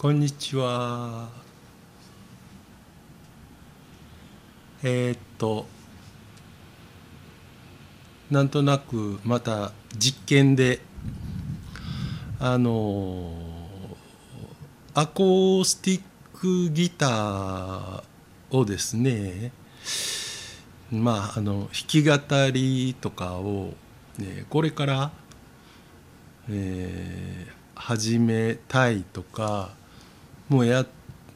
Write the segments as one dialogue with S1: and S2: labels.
S1: こんにちは。えー、っとなんとなくまた実験であのアコースティックギターをですねまああの弾き語りとかを、ね、これから、えー、始めたいとかもうや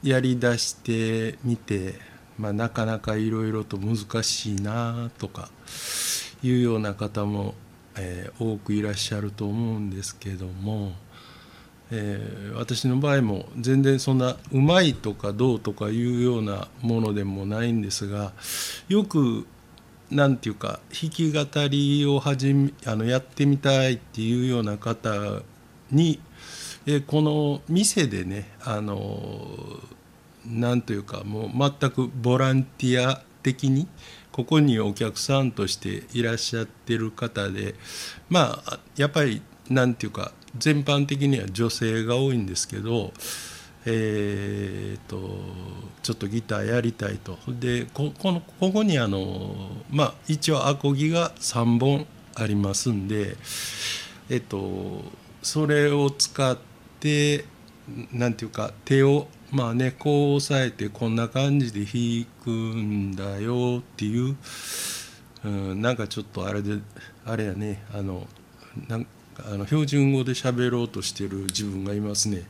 S1: やりだしてみて、まあ、なかなかいろいろと難しいなとかいうような方も、えー、多くいらっしゃると思うんですけども、えー、私の場合も全然そんなうまいとかどうとかいうようなものでもないんですがよく何て言うか弾き語りを始めあのやってみたいっていうような方にえこの店でねあのなんというかもう全くボランティア的にここにお客さんとしていらっしゃってる方でまあやっぱりなんていうか全般的には女性が多いんですけど、えーと、ちょっとギターやりたいと。でここのここにあのまあ一応アコギが3本ありますんでえっとそれを使ってでなんていうか手をまあねこう押さえてこんな感じで弾くんだよっていう、うん、なんかちょっとあれであれやねあのなんあの標準語で喋ろうとしてる自分がいますね、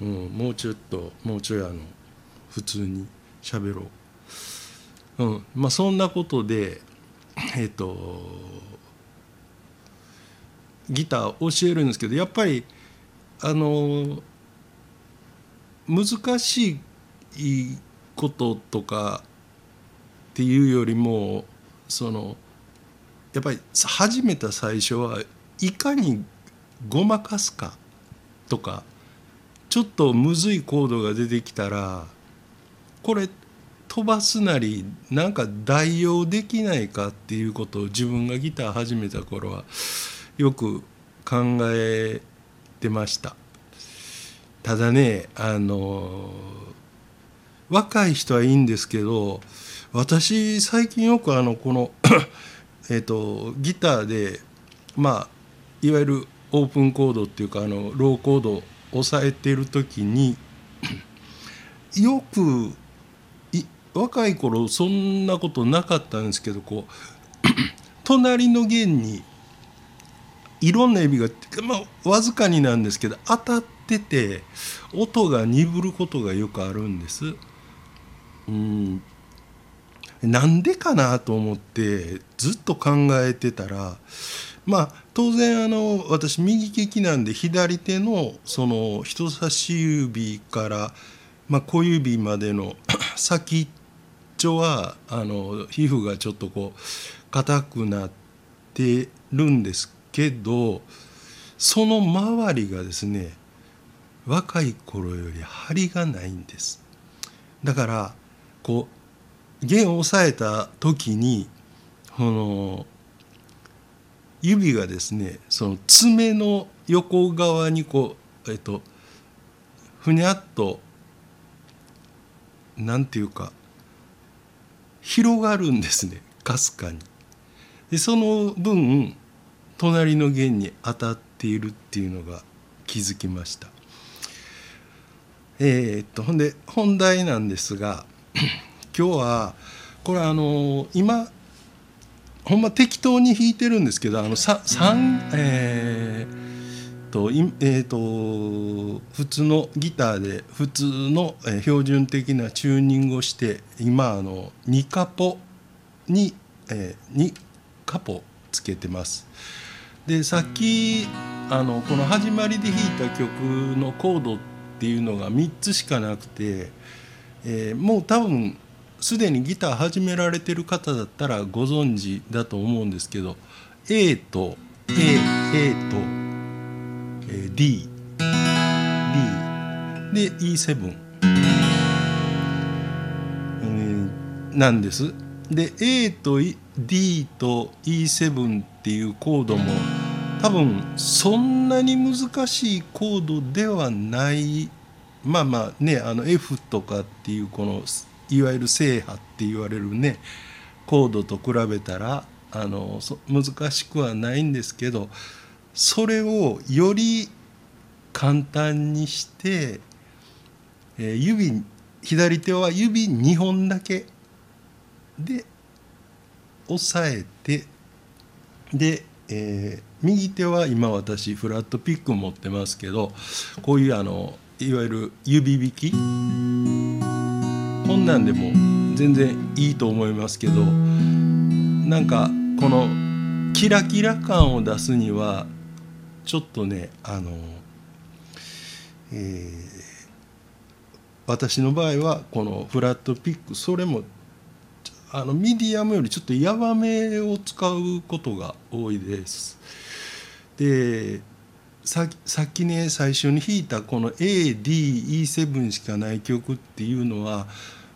S1: うん、もうちょっともうちょいあの普通に喋ろう、うんまあ、そんなことでえっとギター教えるんですけどやっぱりあの難しいこととかっていうよりもそのやっぱり始めた最初はいかにごまかすかとかちょっとむずいコードが出てきたらこれ飛ばすなりなんか代用できないかっていうことを自分がギター始めた頃はよく考えてました。ただねあの若い人はいいんですけど私最近よくあのこの えとギターでまあいわゆるオープンコードっていうかあのローコードを押さえてる時に よく若い頃そんなことなかったんですけどこう 隣の弦にいろんな指が、まあ、わずかになんですけど当たってて音が鈍ることがよくあるんです。うんなんでかなと思ってずっと考えてたらまあ当然あの私右利きなんで左手のその人差し指から、まあ、小指までの 先っちょはあの皮膚がちょっとこう硬くなってるんですけどその周りがですね若い頃より張りがないんですだからこう弦を押さえた時にこの指がですねその爪の横側にこうえっとふにゃっとなんていうか広がるんですねかすかに。でその分隣の弦に当たっているっていうのが気づきました。えー、っとほんで本題なんですが 今日はこれあの今ほんま適当に弾いてるんですけどあの3えー、とえー、と普通のギターで普通の標準的なチューニングをして今あの2カポに、えー、2カポつけてます。でさっきあのこの始まりで弾いた曲のコードっていうのが3つしかなくて、えー、もう多分すでにギター始められてる方だったらご存知だと思うんですけど A と A, A と、えー、D D で E7、うん、なんです。で A と D と E7 っていうコードも多分そんなに難しいコードではないまあまあねあの F とかっていうこのいわゆる正波って言われるねコードと比べたらあの難しくはないんですけどそれをより簡単にして、えー、指左手は指2本だけで押さえてで、えー、右手は今私フラットピック持ってますけどこういうあのいわゆる指引き？こんなんでも全然いいと思いますけどなんかこのキラキラ感を出すにはちょっとねあの、えー、私の場合はこのフラットピックそれもあのミディアムよりちょっとヤバめを使うことが多いです。でささっきね最初に弾いたこの ADE7 しかない曲っていうのは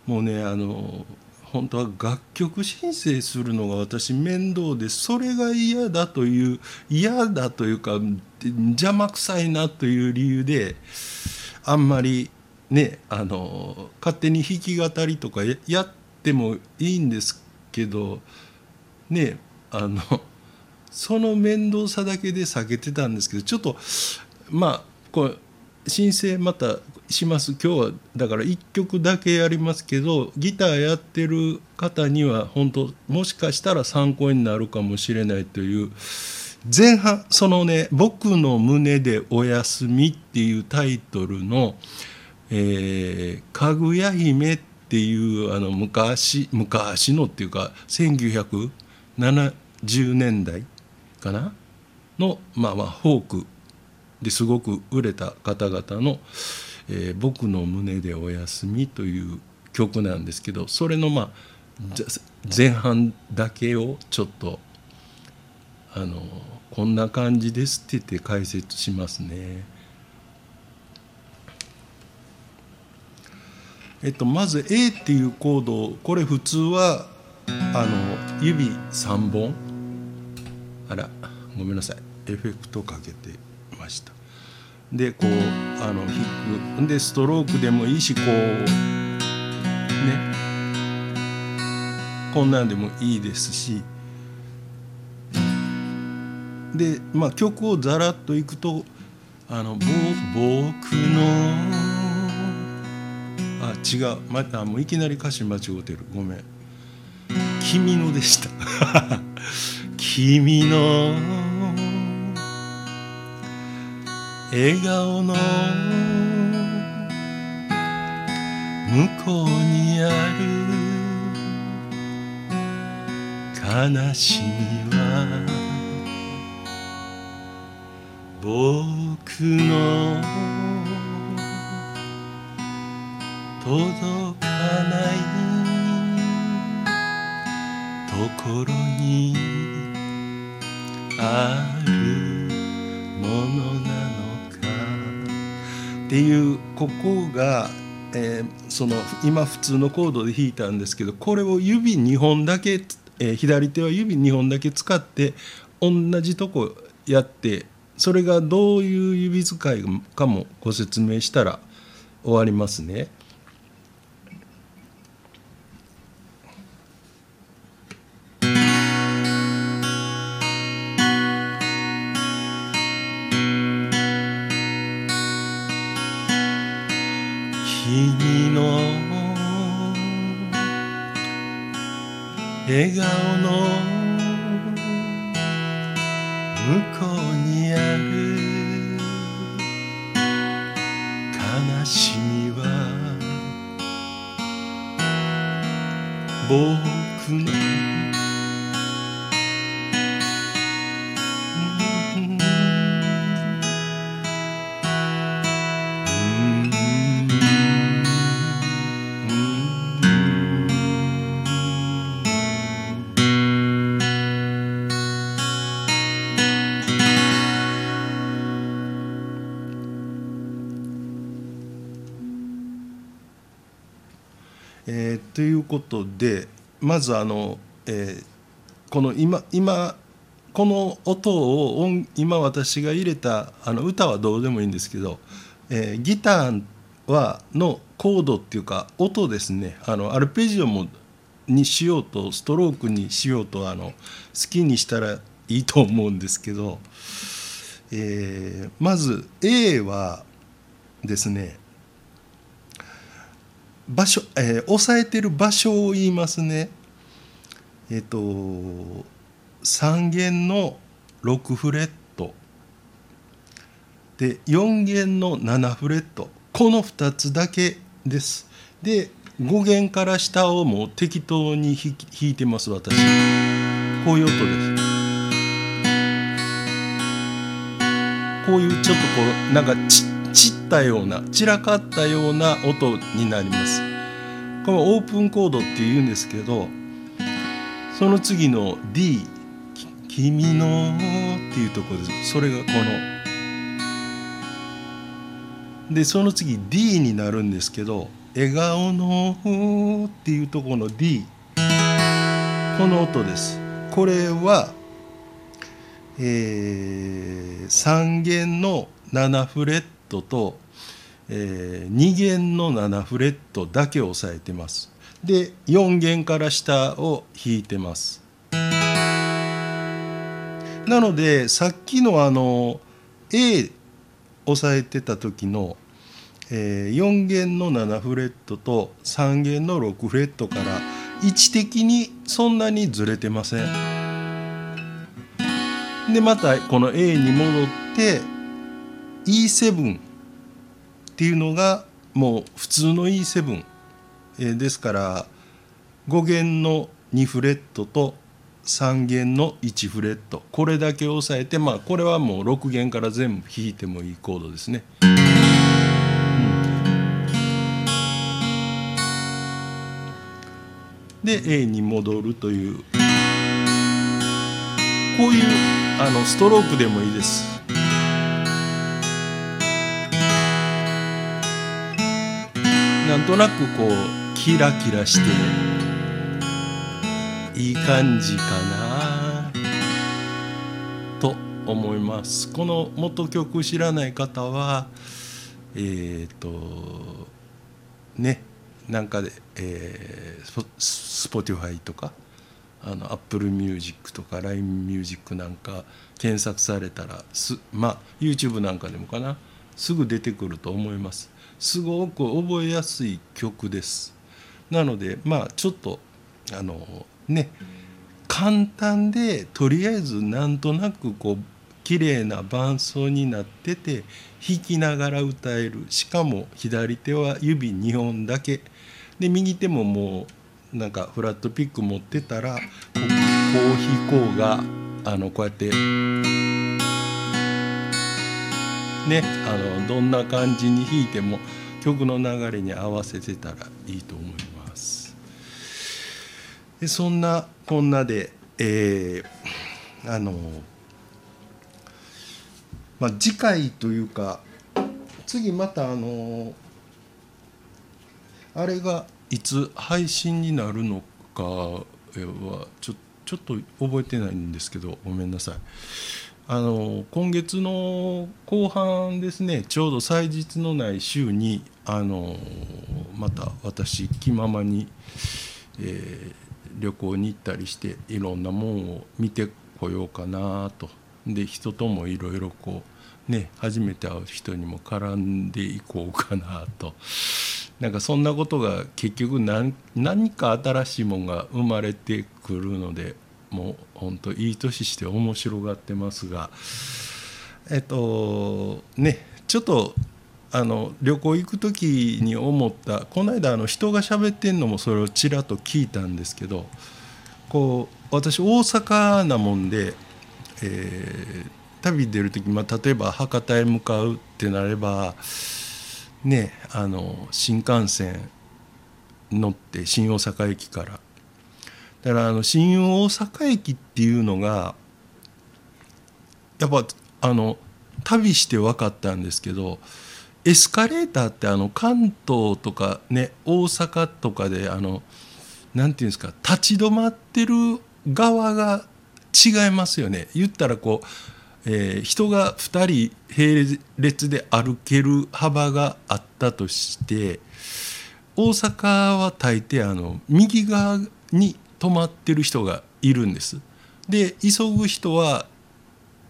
S1: もうねあの本当は楽曲申請するのが私面倒でそれが嫌だという嫌だというか邪魔くさいなという理由であんまりねあの勝手に弾き語りとかやってもいいんですけどねあのその面倒さだけで避けてたんですけどちょっとまあこう申請またします。今日はだから1曲だけやりますけどギターやってる方には本当もしかしたら参考になるかもしれないという前半そのね「僕の胸でおやすみ」っていうタイトルの「えー、かぐや姫ってていうあの昔昔のっていうか1970年代かな？のまあまあフォークですごく売れた方々の「えー、僕の胸でおやすみ」という曲なんですけどそれのまあ前半だけをちょっとあのこんな感じですって言って解説しますね。えっと、まず A っていうコードこれ普通はあの指3本。あらごめんなさい。エフェクトかけてました。でこうあの弾く。でストロークでもいいしこうね。こんなんでもいいですし。でまあ曲をざらっといくと「あの僕の」違う。またもういきなり歌詞間違うてる。ごめん「君の」でした「君の笑顔の向こうにある悲しみは僕の届かないところにあるものなのかっていうここが、えー、その今普通のコードで弾いたんですけどこれを指2本だけ、えー、左手は指2本だけ使って同じとこやってそれがどういう指使いかもご説明したら終わりますね。僕のことでまずあの、えー、この今今この音を音今私が入れたあの歌はどうでもいいんですけど、えー、ギターはのコードっていうか音ですね。あのアルペジオもにしようとストロークにしようとあの好きにしたらいいと思うんですけど、えー、まず A はですね場所、えー、押さえてる場所を言いますね。えっ、ー、と3弦の6フレットで4弦の7フレットこの2つだけです。で5弦から下をもう適当に弾いてます私。こういう音です。こういうちょっとこうなんかち散ったような散らかったような音になります。このオープンコードっていうんですけどその次の D「君の」っていうところです。それがこの。でその次 D になるんですけど「笑顔の」っていうところの D この音です。これはえー、3弦の7フレットと、えー、2弦の7フレットだけ押さえてますで4弦から下を弾いてますなのでさっきのあの A 押さえてた時の、えー、4弦の7フレットと3弦の6フレットから位置的にそんなにずれてません。でまたこの A に戻って E7 っていうのがもう普通の E7、えー、ですから5弦の2フレットと3弦の1フレット。これだけ押さえてまあこれはもう6弦から全部弾いてもいいコードですね。で A に戻るという。こういうあのストロークでもいいです。なんとなくこうキラキラしていい感じかなと思います。この元曲知らない方はえっ、ー、とねなんかで、えー、スポティファイとかあの Apple Music とか LINE Music なんか検索されたらすまあ YouTube なんかでもかなすぐ出てくると思います。すごく覚えやすい曲です。なのでまあちょっとあのね簡単でとりあえずなんとなくこう綺麗な伴奏になってて弾きながら歌える。しかも左手は指2本だけ。で右手ももうなんかフラットピック持ってたらこう弾こうがあのこうやってねあのどんな感じに弾いても曲の流れに合わせてたらいいと思います。でそんなこんなで、えー、あのまあ、次回というか次またあのあれがいつ配信になるのかはちょちょっと覚えてないんですけどごめんなさいあの今月の後半ですねちょうど祭日のない週にあのまた私気ままに、えー、旅行に行ったりしていろんなもんを見てこようかなとで人ともいろいろこうね初めて会う人にも絡んでいこうかなと。なんかそんなことが結局何何か新しいもんが生まれてくるのでもう本当いい年して面白がってますがえっとねちょっとあの旅行行く時に思ったこの間あの人が喋ってんのもそれをちらっと聞いたんですけどこう私大阪なもんで、えー、旅出る時、まあ、例えば博多へ向かうってなればねあの新幹線乗って新大阪駅からだからあの新大阪駅っていうのがやっぱあの旅して分かったんですけどエスカレーターってあの関東とかね大阪とかであのなんていうんですか立ち止まってる側が違いますよね。言ったらこうえー人が2人並列で歩ける幅があったとして大阪は大抵あの右側に止まってる人がいるんです。で急ぐ人は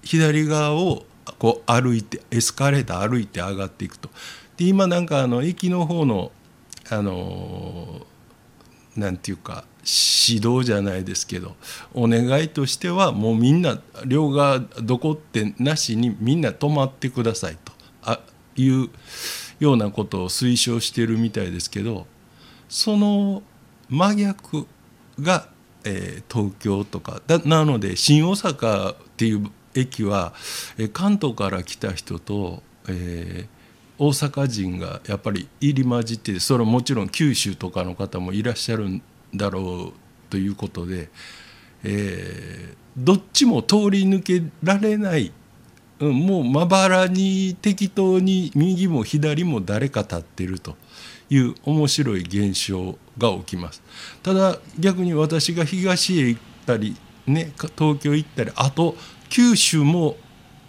S1: 左側をこう歩いてエスカレーター歩いて上がっていくと。で今なんかあの駅の方のあのなんていうか指導じゃないですけどお願いとしてはもうみんな両側どこってなしにみんな止まってくださいとあいうようなことを推奨してるみたいですけどその真逆が、えー東京とか。だなので新大阪っていう駅は、えー関東から来た人と、えー大阪人がやっぱり入り混じってそれはもちろん九州とかの方もいらっしゃるんだろうということで、えーどっちも通り抜けられない、うん、もうまばらに適当に右も左も誰か立ってるという面白い現象が起きます。ただ逆に私が東へ行ったり、ね、東京行ったりあと九州も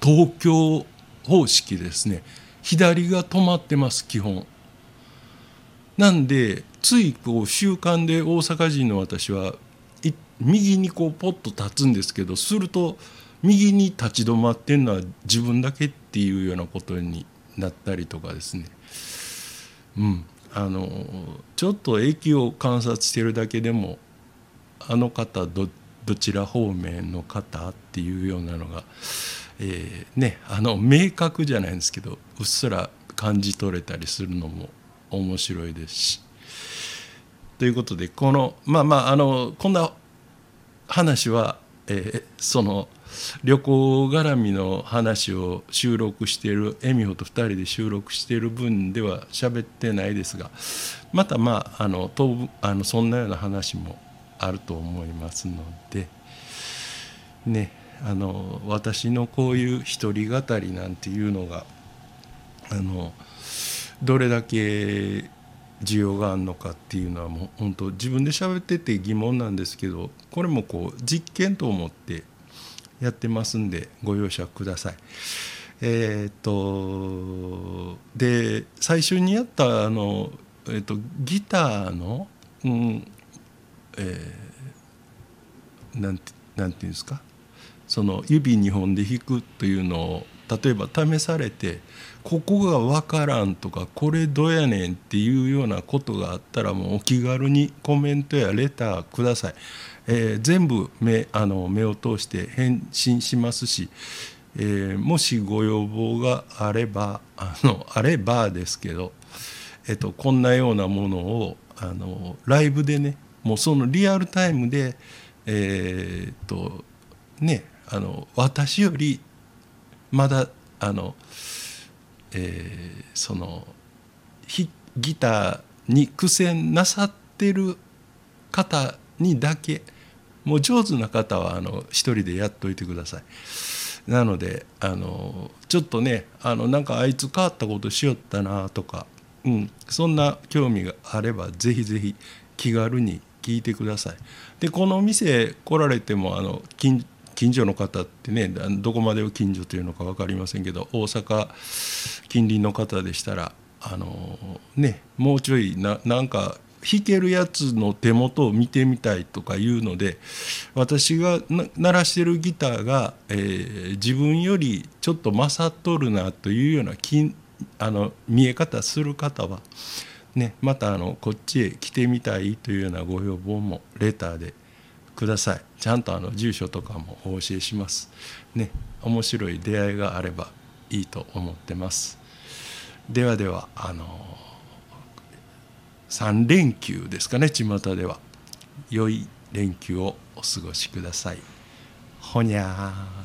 S1: 東京方式ですね左が止まってます基本。なんでついこう習慣で大阪人の私は右にこうポッと立つんですけどすると右に立ち止まってんのは自分だけっていうようなことになったりとかですねうんあのちょっと駅を観察してるだけでもあの方どどちら方面の方っていうようなのが、えーねあの明確じゃないんですけどうっすら感じ取れたりするのも面白いですし。ということでこのまあまああのこんな話は、えーその旅行絡みの話を収録している恵美穂と2人で収録している分では喋ってないですがまたまああの当分あのそんなような話もあると思いますのでねあの私のこういう一人語りなんていうのがあのどれだけ需要があるのかっていうのはもう本当自分で喋ってて疑問なんですけどこれもこう実験と思ってやってますんでご容赦ください。えーっとで最初にやったあの、えーっとギターの、うんえーなんてなんていうんですか？その指2本で弾くというのを例えば試されてここが分からんとかこれどうやねんっていうようなことがあったらもうお気軽にコメントやレターください、えー全部目あの目を通して返信しますし、えーもしご要望があればあのあればですけど、えっと、こんなようなものをあのライブでねもうそのリアルタイムでえーっとねあの私よりまだあの、えーそのギターに苦戦なさってる方にだけもう上手な方はあの一人でやっといてください。なのであのちょっとねあのなんかあいつ変わったことしよったなとか、うん、そんな興味があればぜひぜひ気軽に聞いてください。でこの店来られてもあの近近所の方ってねどこまでを近所というのか分かりませんけど大阪近隣の方でしたらあのねもうちょいななんか弾けるやつの手元を見てみたいとかいうので私が鳴らしてるギターが、えー自分よりちょっと勝っとるなというようなきあの見え方する方は、ね、またあのこっちへ来てみたいというようなご要望もレターでください。ちゃんとあの住所とかもお教えします。ね面白い出会いがあればいいと思ってます。ではではあの3連休ですかね巷では。良い連休をお過ごしください。ほにゃー。